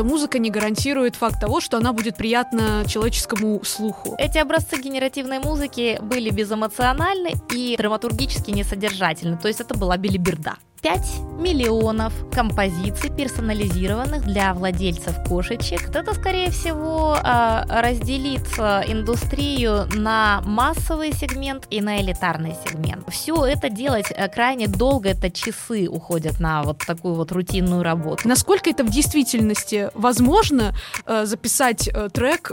эта музыка не гарантирует факт того, что она будет приятна человеческому слуху. Эти образцы генеративной музыки были безэмоциональны и драматургически несодержательны, то есть это была билиберда. 5 миллионов композиций, персонализированных для владельцев кошечек. Это, скорее всего, а, разделит индустрию на массовый сегмент и на элитарный сегмент. Все это делать а, крайне долго, это часы уходят на вот такую вот рутинную работу. Насколько это в действительности возможно записать трек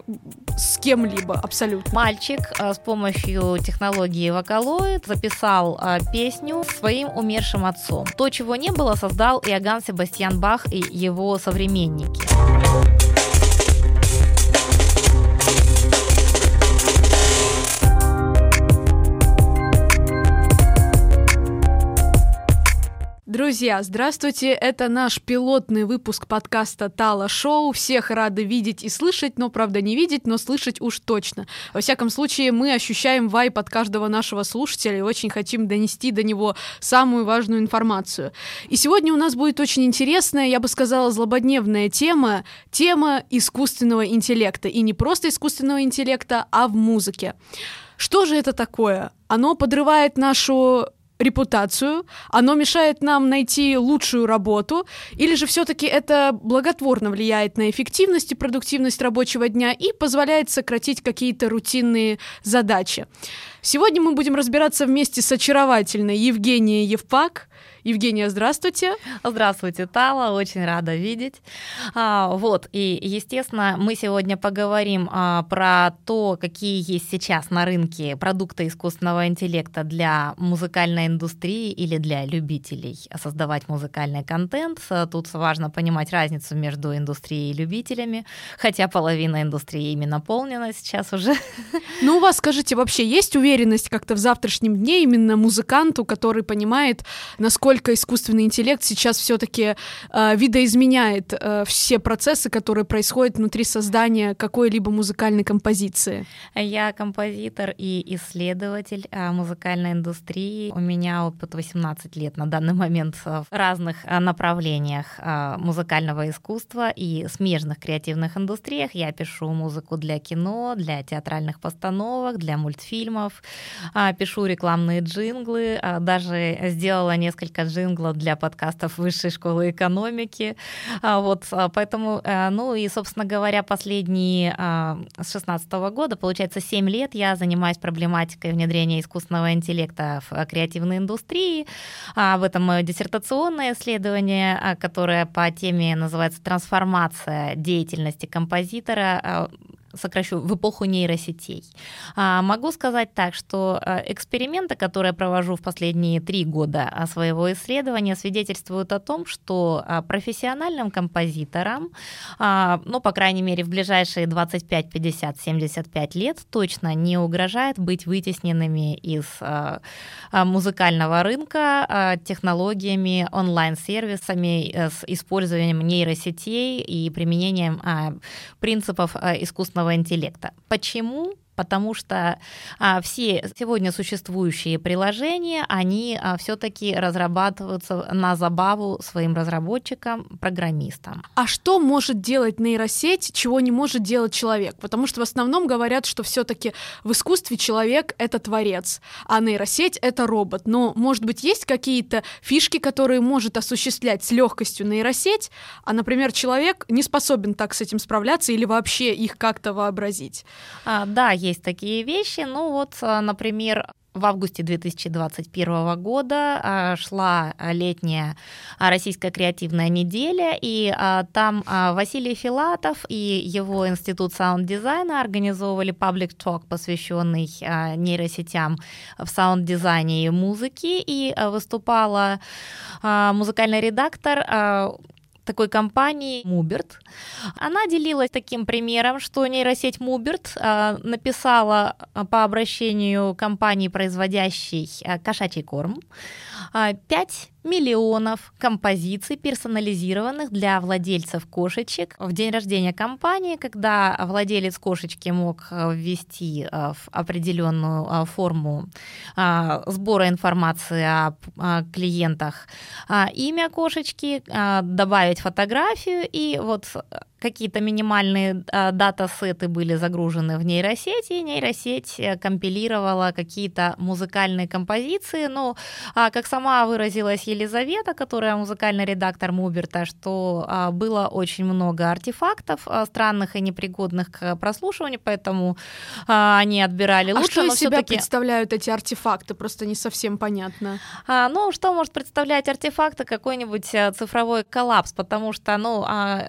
с кем-либо абсолютно? Мальчик с помощью технологии Vocaloid записал песню своим умершим отцом. То, чего не было, создал Иоганн Себастьян Бах и его современники. Друзья, здравствуйте! Это наш пилотный выпуск подкаста Тала Шоу. Всех рады видеть и слышать, но, правда, не видеть, но слышать уж точно. Во всяком случае, мы ощущаем вайп от каждого нашего слушателя и очень хотим донести до него самую важную информацию. И сегодня у нас будет очень интересная, я бы сказала, злободневная тема, тема искусственного интеллекта. И не просто искусственного интеллекта, а в музыке. Что же это такое? Оно подрывает нашу репутацию, оно мешает нам найти лучшую работу, или же все-таки это благотворно влияет на эффективность и продуктивность рабочего дня и позволяет сократить какие-то рутинные задачи. Сегодня мы будем разбираться вместе с очаровательной Евгенией Евпак, Евгения, здравствуйте. Здравствуйте, Тала, очень рада видеть. А, вот, и, естественно, мы сегодня поговорим а, про то, какие есть сейчас на рынке продукты искусственного интеллекта для музыкальной индустрии или для любителей создавать музыкальный контент. Тут важно понимать разницу между индустрией и любителями, хотя половина индустрии ими наполнена сейчас уже. Ну, у вас, скажите, вообще есть уверенность как-то в завтрашнем дне именно музыканту, который понимает, насколько насколько искусственный интеллект сейчас все-таки э, видоизменяет э, все процессы, которые происходят внутри создания какой-либо музыкальной композиции. Я композитор и исследователь э, музыкальной индустрии. У меня опыт 18 лет на данный момент в разных э, направлениях э, музыкального искусства и смежных креативных индустриях. Я пишу музыку для кино, для театральных постановок, для мультфильмов, э, пишу рекламные джинглы, э, даже сделала несколько джингла для подкастов Высшей школы экономики. А, вот, а, поэтому, э, ну и, собственно говоря, последние а, с 16 года, получается, 7 лет я занимаюсь проблематикой внедрения искусственного интеллекта в креативной индустрии. В этом мое диссертационное исследование, которое по теме называется «Трансформация деятельности композитора сокращу, в эпоху нейросетей. А, могу сказать так, что а, эксперименты, которые я провожу в последние три года а, своего исследования, свидетельствуют о том, что профессиональным композиторам, ну, по крайней мере, в ближайшие 25, 50, 75 лет точно не угрожает быть вытесненными из музыкального рынка технологиями, онлайн-сервисами э, с использованием нейросетей и применением принципов искусственного искусственного интеллекта. Почему? Потому что а, все сегодня существующие приложения, они а, все-таки разрабатываются на забаву своим разработчикам, программистам. А что может делать нейросеть, чего не может делать человек? Потому что в основном говорят, что все-таки в искусстве человек это творец, а нейросеть это робот. Но, может быть, есть какие-то фишки, которые может осуществлять с легкостью нейросеть, а, например, человек не способен так с этим справляться или вообще их как-то вообразить? А, да, есть такие вещи. Ну вот, а, например, в августе 2021 года а, шла летняя российская креативная неделя, и а, там Василий Филатов и его институт саунд-дизайна организовывали public talk, посвященный нейросетям в саунд-дизайне и музыке, и выступала музыкальный редактор такой компании Муберт. Она делилась таким примером, что нейросеть Муберт а, написала а, по обращению компании, производящей а, кошачий корм, 5 миллионов композиций, персонализированных для владельцев кошечек. В день рождения компании, когда владелец кошечки мог э, ввести э, в определенную э, форму сбора информации о клиентах имя кошечки, добавить фотографию, и вот какие-то минимальные а, дата-сеты были загружены в нейросеть, и нейросеть э, компилировала какие-то музыкальные композиции. Ну, а, как сама выразилась Елизавета, которая музыкальный редактор Муберта, что а, было очень много артефактов странных и непригодных к прослушиванию, поэтому они отбирали лучше. А что из себя представляют эти артефакты? Просто не совсем понятно. Ну, что может представлять артефакты? Какой-нибудь э, цифровой коллапс, потому что, ну,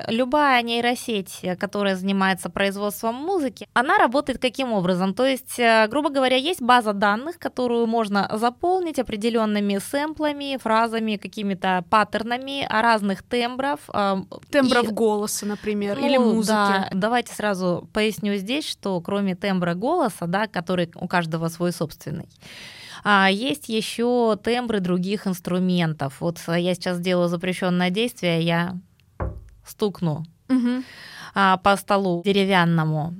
любая не нейросеть, э, которая занимается производством музыки, она работает каким образом? То есть, э, грубо говоря, есть база данных, которую можно заполнить определенными сэмплами, фразами, какими-то паттернами разных тембров. Э, Тембров и... голоса, например, ну, или музыки. Да. Давайте сразу поясню здесь, что кроме тембра голоса, да, который у каждого свой собственный, а есть еще тембры других инструментов. Вот я сейчас делаю запрещенное действие, я стукну угу. а, по столу деревянному,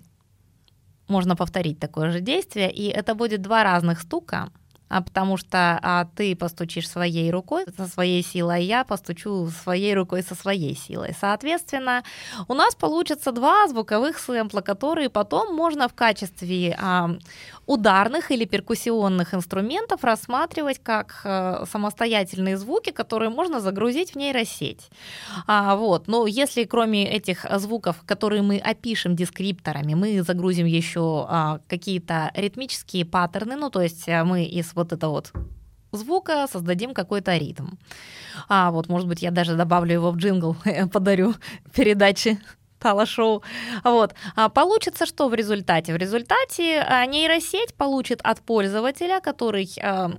можно повторить такое же действие, и это будет два разных стука, а потому что а, ты постучишь своей рукой со своей силой, а я постучу своей рукой со своей силой. Соответственно, у нас получится два звуковых сэмпла, которые потом можно в качестве а, ударных или перкуссионных инструментов рассматривать как э, самостоятельные звуки, которые можно загрузить в нейросеть. А, вот. Но если кроме этих звуков, которые мы опишем дескрипторами, мы загрузим еще а, какие-то ритмические паттерны, ну то есть э, мы из вот этого вот звука создадим какой-то ритм. А вот, может быть, я даже добавлю его в джингл, подарю передачи Тала-шоу. Вот. А получится что в результате? В результате а, нейросеть получит от пользователя, который а,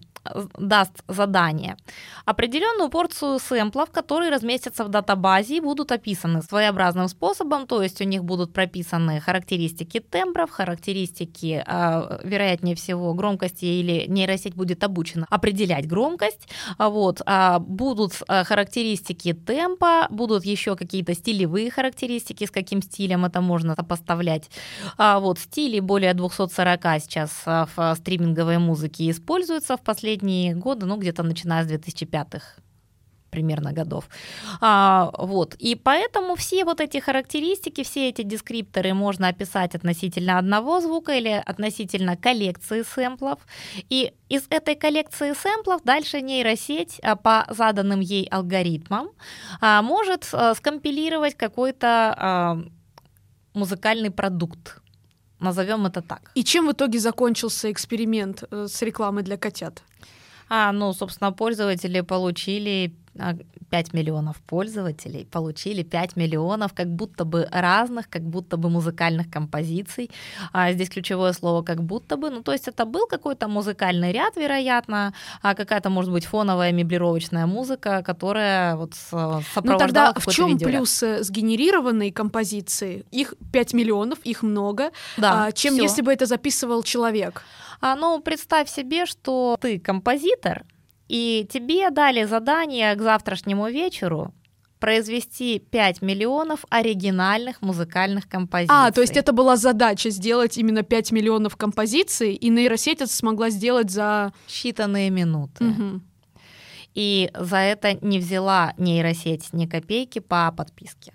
даст задание, определенную порцию сэмплов, которые разместятся в датабазе и будут описаны своеобразным способом, то есть у них будут прописаны характеристики тембров, характеристики, а, вероятнее всего, громкости или нейросеть будет обучена определять громкость, а вот, а, будут характеристики темпа, будут еще какие-то стилевые характеристики, с каким стилем это можно сопоставлять. Вот, стили более 240 сейчас в стриминговой музыке используются в последние последние годы, ну, где-то начиная с 2005-х примерно годов. А, вот. И поэтому все вот эти характеристики, все эти дескрипторы можно описать относительно одного звука или относительно коллекции сэмплов. И из этой коллекции сэмплов дальше нейросеть а, по заданным ей алгоритмам а, может а, скомпилировать какой-то музыкальный продукт. Назовем это так. И чем в итоге закончился эксперимент э, с рекламой для котят? А, ну, собственно, пользователи получили 5 а, миллионов пользователей получили 5 миллионов как будто бы разных, как будто бы музыкальных композиций. А здесь ключевое слово «как будто бы». Ну, то есть это был какой-то музыкальный ряд, вероятно, а какая-то, может быть, фоновая меблировочная музыка, которая вот сопровождала Ну тогда в чем плюс сгенерированной композиции? Их 5 миллионов, их много, да, а, чем всё. если бы это записывал человек. А, ну, представь себе, что ты композитор, и тебе дали задание к завтрашнему вечеру произвести 5 миллионов оригинальных музыкальных композиций. А, то есть это была задача сделать именно 5 миллионов композиций, и нейросеть это смогла сделать за... Считанные минуты. Угу. И за это не взяла нейросеть ни копейки по подписке.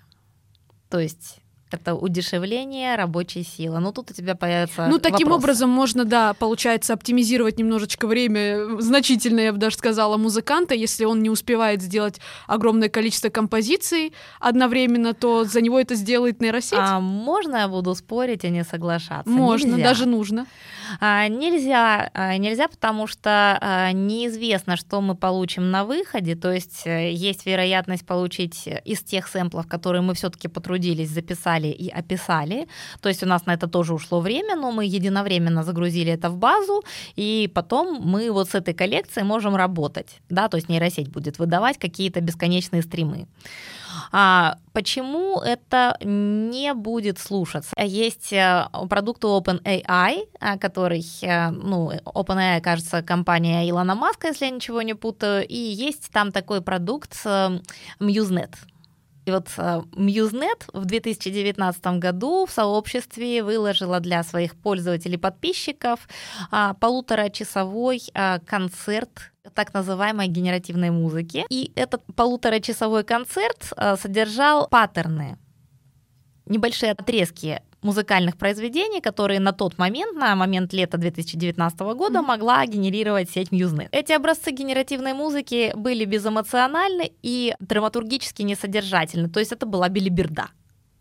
То есть это удешевление рабочей силы. Ну, тут у тебя появится Ну, таким вопрос. образом можно, да, получается, оптимизировать немножечко время, значительно, я бы даже сказала, музыканта. Если он не успевает сделать огромное количество композиций одновременно, то за него это сделает нейросеть. А можно я буду спорить и не соглашаться? Можно, нельзя. даже нужно. А, нельзя, а, нельзя, потому что а, неизвестно, что мы получим на выходе. То есть э, есть вероятность получить из тех сэмплов, которые мы все-таки потрудились записать записали и описали. То есть у нас на это тоже ушло время, но мы единовременно загрузили это в базу, и потом мы вот с этой коллекцией можем работать. Да? То есть нейросеть будет выдавать какие-то бесконечные стримы. А почему это не будет слушаться? Есть э, продукт OpenAI, э, который, э, ну, OpenAI, кажется, компания Илона Маска, если я ничего не путаю, и есть там такой продукт MuseNet. И вот MuseNet в 2019 году в сообществе выложила для своих пользователей подписчиков а, полуторачасовой а, концерт так называемой генеративной музыки. И этот полуторачасовой концерт а, содержал паттерны небольшие отрезки музыкальных произведений, которые на тот момент, на момент лета 2019 года, mm-hmm. могла генерировать сеть MuseNet. Эти образцы генеративной музыки были безэмоциональны и драматургически несодержательны, то есть это была билиберда.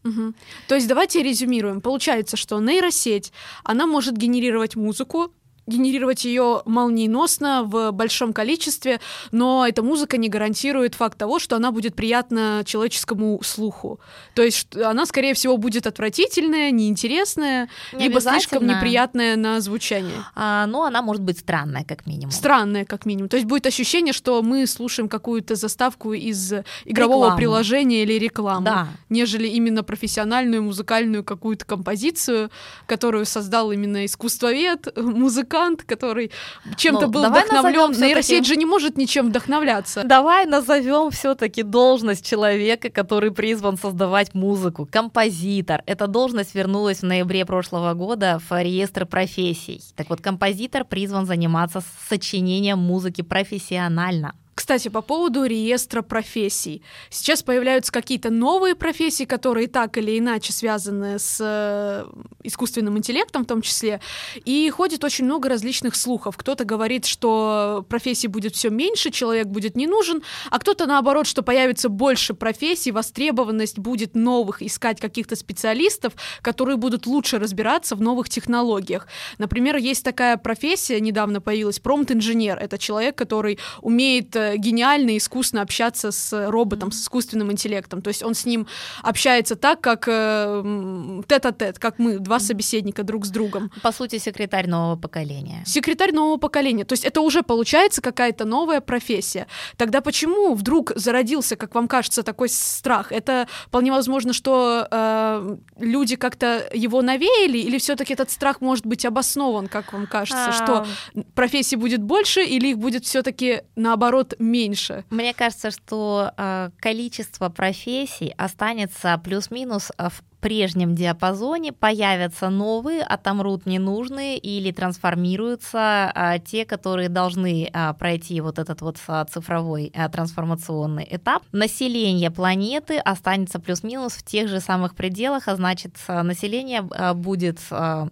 Угу. То есть давайте резюмируем. Получается, что нейросеть, она может генерировать музыку, генерировать ее молниеносно в большом количестве, но эта музыка не гарантирует факт того, что она будет приятна человеческому слуху. То есть она, скорее всего, будет отвратительная, неинтересная, не либо слишком неприятная на звучание. А, но она может быть странная, как минимум. Странная, как минимум. То есть будет ощущение, что мы слушаем какую-то заставку из игрового Рекламу. приложения или рекламы, да. нежели именно профессиональную музыкальную какую-то композицию, которую создал именно искусствовед, музыкант, музыкант, который чем-то ну, был вдохновлен. Нейросеть же не может ничем вдохновляться. Давай назовем все-таки должность человека, который призван создавать музыку. Композитор. Эта должность вернулась в ноябре прошлого года в реестр профессий. Так вот, композитор призван заниматься сочинением музыки профессионально. Кстати, по поводу реестра профессий. Сейчас появляются какие-то новые профессии, которые так или иначе связаны с э, искусственным интеллектом в том числе. И ходит очень много различных слухов. Кто-то говорит, что профессий будет все меньше, человек будет не нужен, а кто-то наоборот, что появится больше профессий, востребованность будет новых, искать каких-то специалистов, которые будут лучше разбираться в новых технологиях. Например, есть такая профессия, недавно появилась, промпт-инженер. Это человек, который умеет э, гениально, искусно общаться с роботом, с искусственным интеллектом. То есть он с ним общается так, как э, тет-а-тет, как мы, два собеседника друг с другом. По сути, секретарь нового поколения. Секретарь нового поколения. То есть это уже получается какая-то новая профессия. Тогда почему вдруг зародился, как вам кажется, такой страх? Это вполне возможно, что э, люди как-то его навеяли, или все-таки этот страх может быть обоснован, как вам кажется, а... что профессий будет больше, или их будет все-таки наоборот меньше? Мне кажется, что э, количество профессий останется плюс-минус э, в прежнем диапазоне, появятся новые, отомрут ненужные или трансформируются а, те, которые должны а, пройти вот этот вот а, цифровой а, трансформационный этап. Население планеты останется плюс-минус в тех же самых пределах, а значит население а, будет а,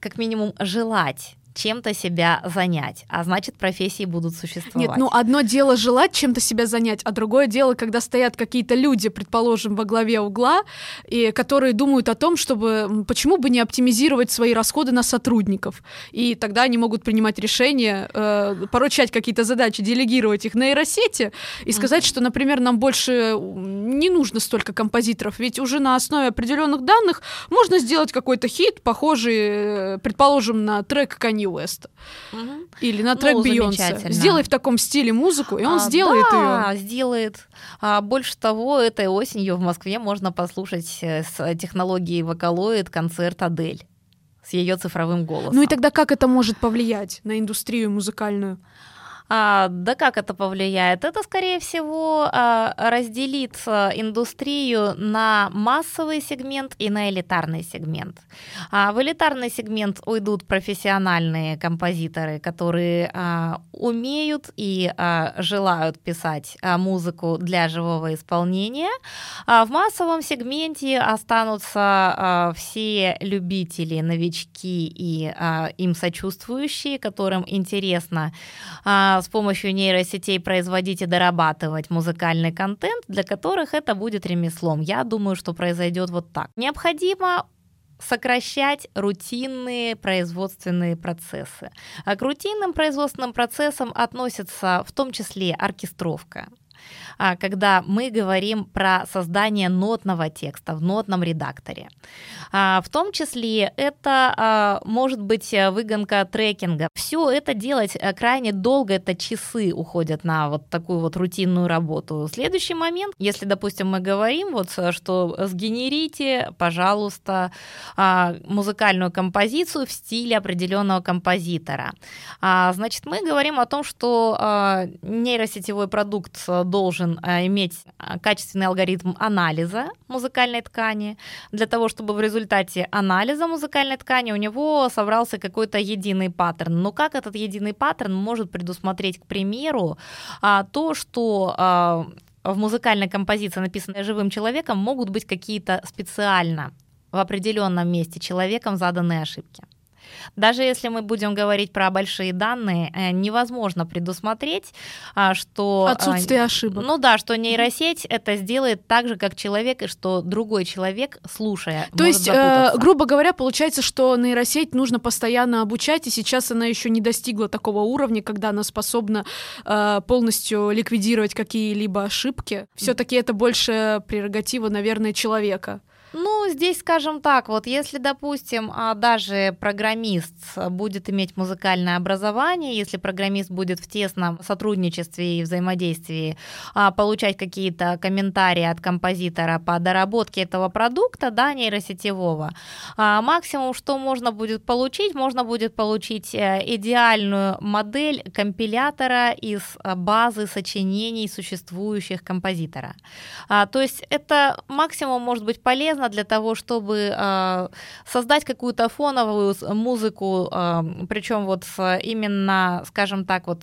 как минимум желать чем-то себя занять, а значит, профессии будут существовать. Нет, ну одно дело желать чем-то себя занять, а другое дело, когда стоят какие-то люди, предположим, во главе угла, и которые думают о том, чтобы почему бы не оптимизировать свои расходы на сотрудников. И тогда они могут принимать решение, э, поручать какие-то задачи, делегировать их нейросети и сказать, mm-hmm. что, например, нам больше не нужно столько композиторов, ведь уже на основе определенных данных можно сделать какой-то хит, похожий, э, предположим, на трек Kanye Канье Уэста. Угу. Или на трек ну, Бейонсе. Сделай в таком стиле музыку, и он а, сделает да, ее. сделает. А, больше того, этой осенью в Москве можно послушать э, с технологией вокалоид концерт Адель с ее цифровым голосом. Ну и тогда как это может повлиять на индустрию музыкальную? А, да как это повлияет? Это, скорее всего, а, разделит а, индустрию на массовый сегмент и на элитарный сегмент. А в элитарный сегмент уйдут профессиональные композиторы, которые умеют и желают писать музыку для живого исполнения. А в массовом сегменте останутся все любители, новички и им сочувствующие, которым интересно с помощью нейросетей производить и дорабатывать музыкальный контент, для которых это будет ремеслом. Я думаю, что произойдет вот так. Необходимо сокращать рутинные производственные процессы. А к рутинным производственным процессам относятся в том числе оркестровка, когда мы говорим про создание нотного текста в нотном редакторе. А, в том числе это а, может быть выгонка трекинга. Все это делать э, крайне долго, это часы уходят на вот такую вот рутинную работу. Следующий момент, если, допустим, мы говорим вот, что сгенерите, пожалуйста, музыкальную композицию в стиле определенного композитора. Значит, мы говорим о том, что нейросетевой продукт должен должен а, иметь а, качественный алгоритм анализа музыкальной ткани, для того, чтобы в результате анализа музыкальной ткани у него собрался какой-то единый паттерн. Но как этот единый паттерн может предусмотреть, к примеру, а, то, что в музыкальной композиции, написанной живым человеком, могут быть какие-то специально в определенном месте человеком заданные ошибки. Даже если мы будем говорить про большие данные, э, невозможно предусмотреть, а, что... А, Отсутствие ошибок. Ну да, что нейросеть это сделает так же, как человек, и что другой человек, слушая, То есть, запутаться. э, грубо говоря, получается, что нейросеть нужно постоянно обучать, и сейчас она еще не достигла такого уровня, когда она способна э, полностью ликвидировать какие-либо ошибки. Все-таки это больше прерогатива, наверное, человека. Ну, здесь, скажем так, вот если, допустим, а, даже программист будет иметь музыкальное образование, если программист будет в тесном сотрудничестве и взаимодействии а, получать какие-то комментарии от композитора по доработке этого продукта, да, нейросетевого, а, максимум, что можно будет получить, можно будет получить э, идеальную модель компилятора из базы сочинений существующих композитора. То есть это максимум может быть полезно для того, чтобы э, создать какую-то фоновую музыку, э, причем вот именно, скажем так, вот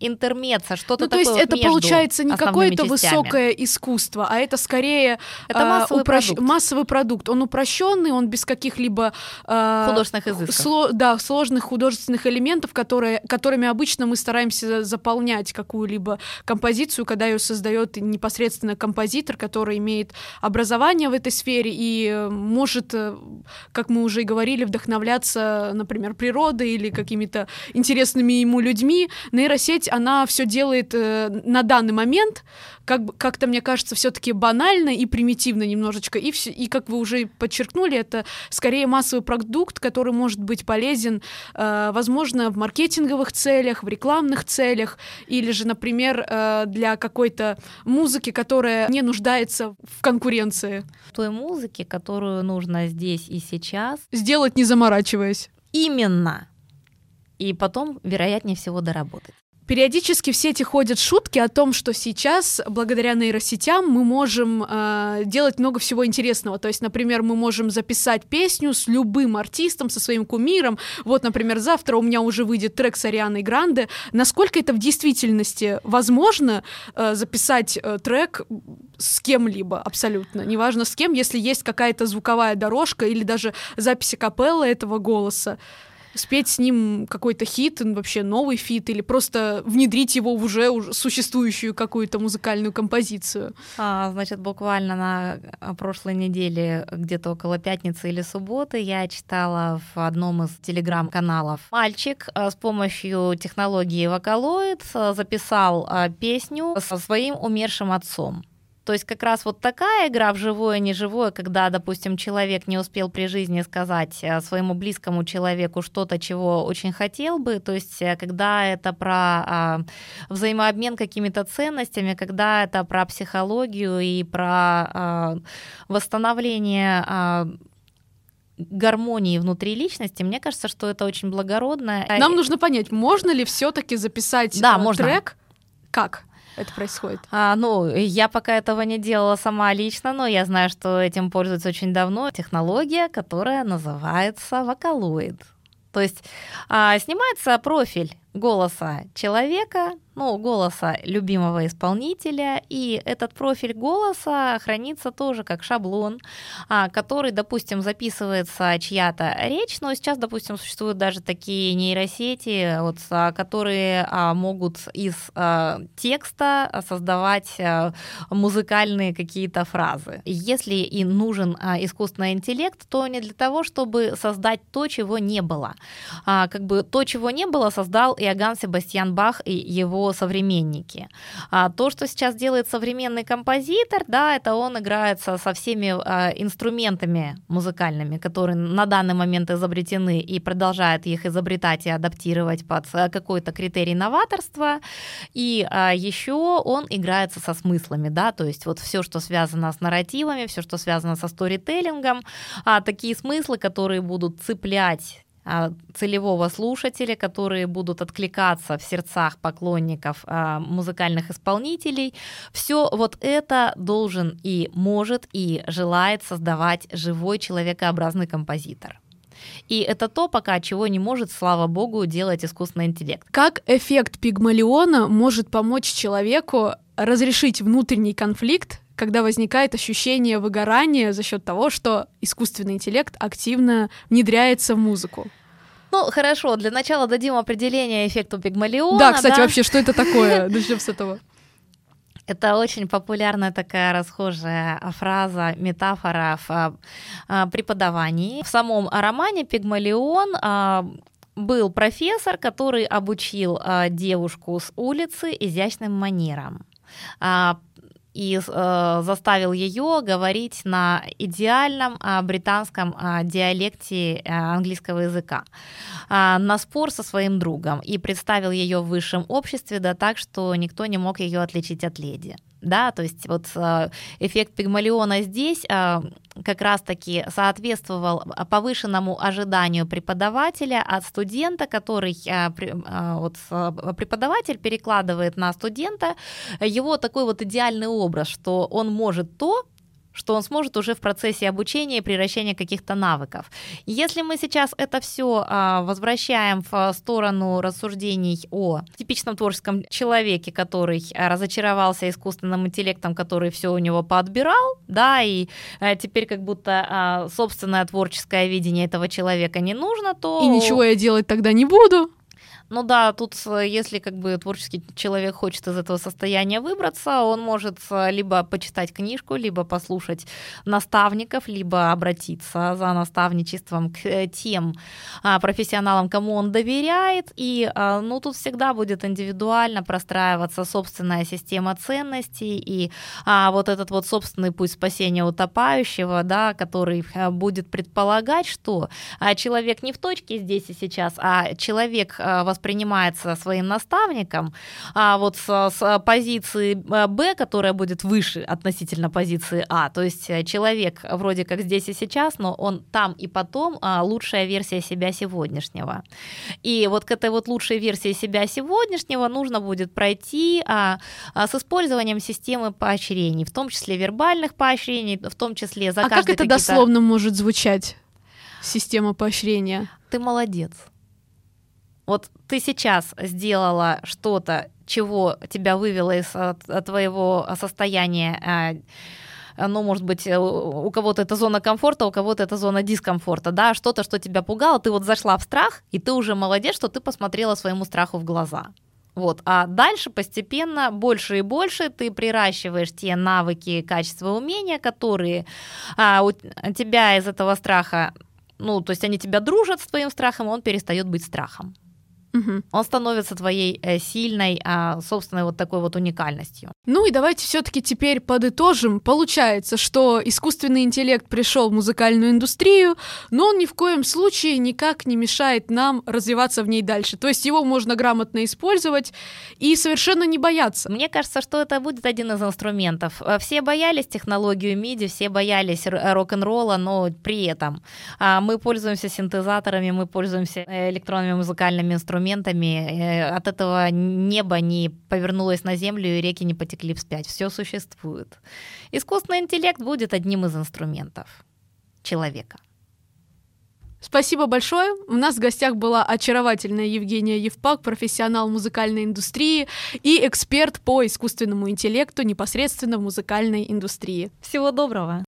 интермеца, что-то ну, то такое. есть вот это получается не какое-то частями. высокое искусство, а это скорее это массовый, упрощ... продукт. массовый продукт. Он упрощенный, он без каких-либо э, художественных изысков. Сло... Да, сложных художественных элементов, которые, которыми обычно мы стараемся заполнять какую-либо композицию, когда ее создает непосредственно композитор, который имеет образование в этой сфере и э, может, э, как мы уже и говорили, вдохновляться, например, природой или какими-то интересными ему людьми. Нейросеть, она все делает э, на данный момент, как, как-то, мне кажется, все-таки банально и примитивно немножечко. И, все, и, как вы уже подчеркнули, это скорее массовый продукт, который может быть полезен, возможно, в маркетинговых целях, в рекламных целях, или же, например, для какой-то музыки, которая не нуждается в конкуренции. Той музыки, которую нужно здесь и сейчас. Сделать не заморачиваясь. Именно. И потом, вероятнее всего, доработать. Периодически в сети ходят шутки о том, что сейчас, благодаря нейросетям, мы можем э, делать много всего интересного. То есть, например, мы можем записать песню с любым артистом, со своим кумиром. Вот, например, завтра у меня уже выйдет трек с Арианой Гранде. Насколько это в действительности возможно э, записать э, трек с кем-либо абсолютно, неважно с кем, если есть какая-то звуковая дорожка или даже запись акапеллы этого голоса спеть с ним какой-то хит, вообще новый feat, или просто внедрить его в уже, существующую какую-то музыкальную композицию. А, значит, буквально на а, прошлой неделе, где-то около пятницы или субботы, я читала в одном из телеграм-каналов. Мальчик а, с помощью технологии Vocaloid а, записал песню со своим умершим отцом. То есть как раз вот такая игра в живое, неживое, когда, допустим, человек не успел при жизни сказать э, своему близкому человеку что-то, чего очень хотел бы, то есть э, когда это про а, взаимообмен какими-то ценностями, когда это про психологию и про а, восстановление а, гармонии внутри личности, мне кажется, что это очень благородно. Нам нужно понять, можно ли все-таки записать да, э, можно. трек? Как? Это происходит? А, ну, я пока этого не делала сама лично, но я знаю, что этим пользуются очень давно. Технология, которая называется вокалоид. То есть а, снимается профиль голоса человека, ну, голоса любимого исполнителя, и этот профиль голоса хранится тоже как шаблон, а, который, допустим, записывается чья-то речь, но сейчас, допустим, существуют даже такие нейросети, вот, а, которые а, могут из текста создавать музыкальные какие-то фразы. Если и нужен искусственный интеллект, то не для того, чтобы создать то, чего не было. Как бы то, чего не было, создал Иоганн Себастьян Бах и его современники. А то, что сейчас делает современный композитор, да, это он играется со всеми а, инструментами музыкальными, которые на данный момент изобретены и продолжает их изобретать и адаптировать под а, какой-то критерий новаторства. И а, еще он играется со смыслами, да, то есть вот все, что связано с нарративами, все, что связано со сторителлингом, а, такие смыслы, которые будут цеплять целевого слушателя, которые будут откликаться в сердцах поклонников а, музыкальных исполнителей. Все вот это должен и может и желает создавать живой человекообразный композитор. И это то, пока чего не может, слава богу, делать искусственный интеллект. Как эффект пигмалиона может помочь человеку разрешить внутренний конфликт, когда возникает ощущение выгорания за счет того, что искусственный интеллект активно внедряется в музыку. Ну, хорошо, для начала дадим определение эффекту Пигмалиона. Да, кстати, да? вообще, что это такое? Начнем с этого. Это очень популярная такая расхожая фраза, метафора в а, а, преподавании. В самом романе «Пигмалион» а, был профессор, который обучил девушку с улицы изящным манерам и э, заставил ее говорить на идеальном э, британском э, диалекте э, английского языка э, на спор со своим другом и представил ее в высшем обществе, да так, что никто не мог ее отличить от леди да, то есть вот э, эффект Пигмалиона здесь э, как раз-таки соответствовал повышенному ожиданию преподавателя от студента, который э, вот преподаватель перекладывает на студента его такой вот идеальный образ, что он может то, что он сможет уже в процессе обучения и превращения каких-то навыков. Если мы сейчас это все а, возвращаем в сторону рассуждений о типичном творческом человеке, который а, разочаровался искусственным интеллектом, который все у него подбирал, да, и а, теперь как будто собственное творческое видение этого человека не нужно, то... И ничего я делать тогда не буду. Ну да, тут э, если как бы творческий человек хочет из этого состояния выбраться, он может э, либо почитать книжку, либо послушать наставников, либо обратиться за наставничеством к э, тем а, профессионалам, кому он доверяет. И а, ну тут всегда будет индивидуально простраиваться собственная система ценностей и а, вот этот вот собственный путь спасения утопающего, да, который будет предполагать, что человек не в точке здесь и сейчас, а человек воспринимает воспринимается своим наставником, а вот с, с позиции э, Б, которая будет выше относительно позиции А, то есть э, человек вроде как здесь и сейчас, но он там и потом а, лучшая версия себя сегодняшнего. И вот к этой вот лучшей версии себя сегодняшнего нужно будет пройти а, а, с использованием системы поощрений, в том числе вербальных поощрений, в том числе за А как это дословно может звучать? Система поощрения. Ты молодец. Вот ты сейчас сделала что-то, чего тебя вывело из твоего состояния ну, может быть, э, у кого-то это зона комфорта, у кого-то это зона дискомфорта, да, что-то, что тебя пугало, ты вот зашла в страх, и ты уже молодец, что ты посмотрела своему страху в глаза. Вот. А дальше постепенно больше и больше ты приращиваешь те навыки, качества, умения, которые а, у тебя из этого страха, ну, то есть они тебя дружат с твоим страхом, он перестает быть страхом. Угу. Он становится твоей э, сильной, а, собственной вот такой вот уникальностью. Ну и давайте все-таки теперь подытожим. Получается, что искусственный интеллект пришел в музыкальную индустрию, но он ни в коем случае никак не мешает нам развиваться в ней дальше. То есть его можно грамотно использовать и совершенно не бояться. Мне кажется, что это будет один из инструментов. Э, все боялись технологию MIDI, все боялись рок-н-ролла, но при этом а, мы пользуемся синтезаторами, мы пользуемся э, электронными музыкальными инструментами инструментами, э, от этого небо не повернулось на землю и реки не потекли вспять. Все существует. Искусственный интеллект будет одним из инструментов человека. Спасибо большое. У нас в гостях была очаровательная Евгения Евпак, профессионал музыкальной индустрии и эксперт по искусственному интеллекту непосредственно в музыкальной индустрии. Всего доброго.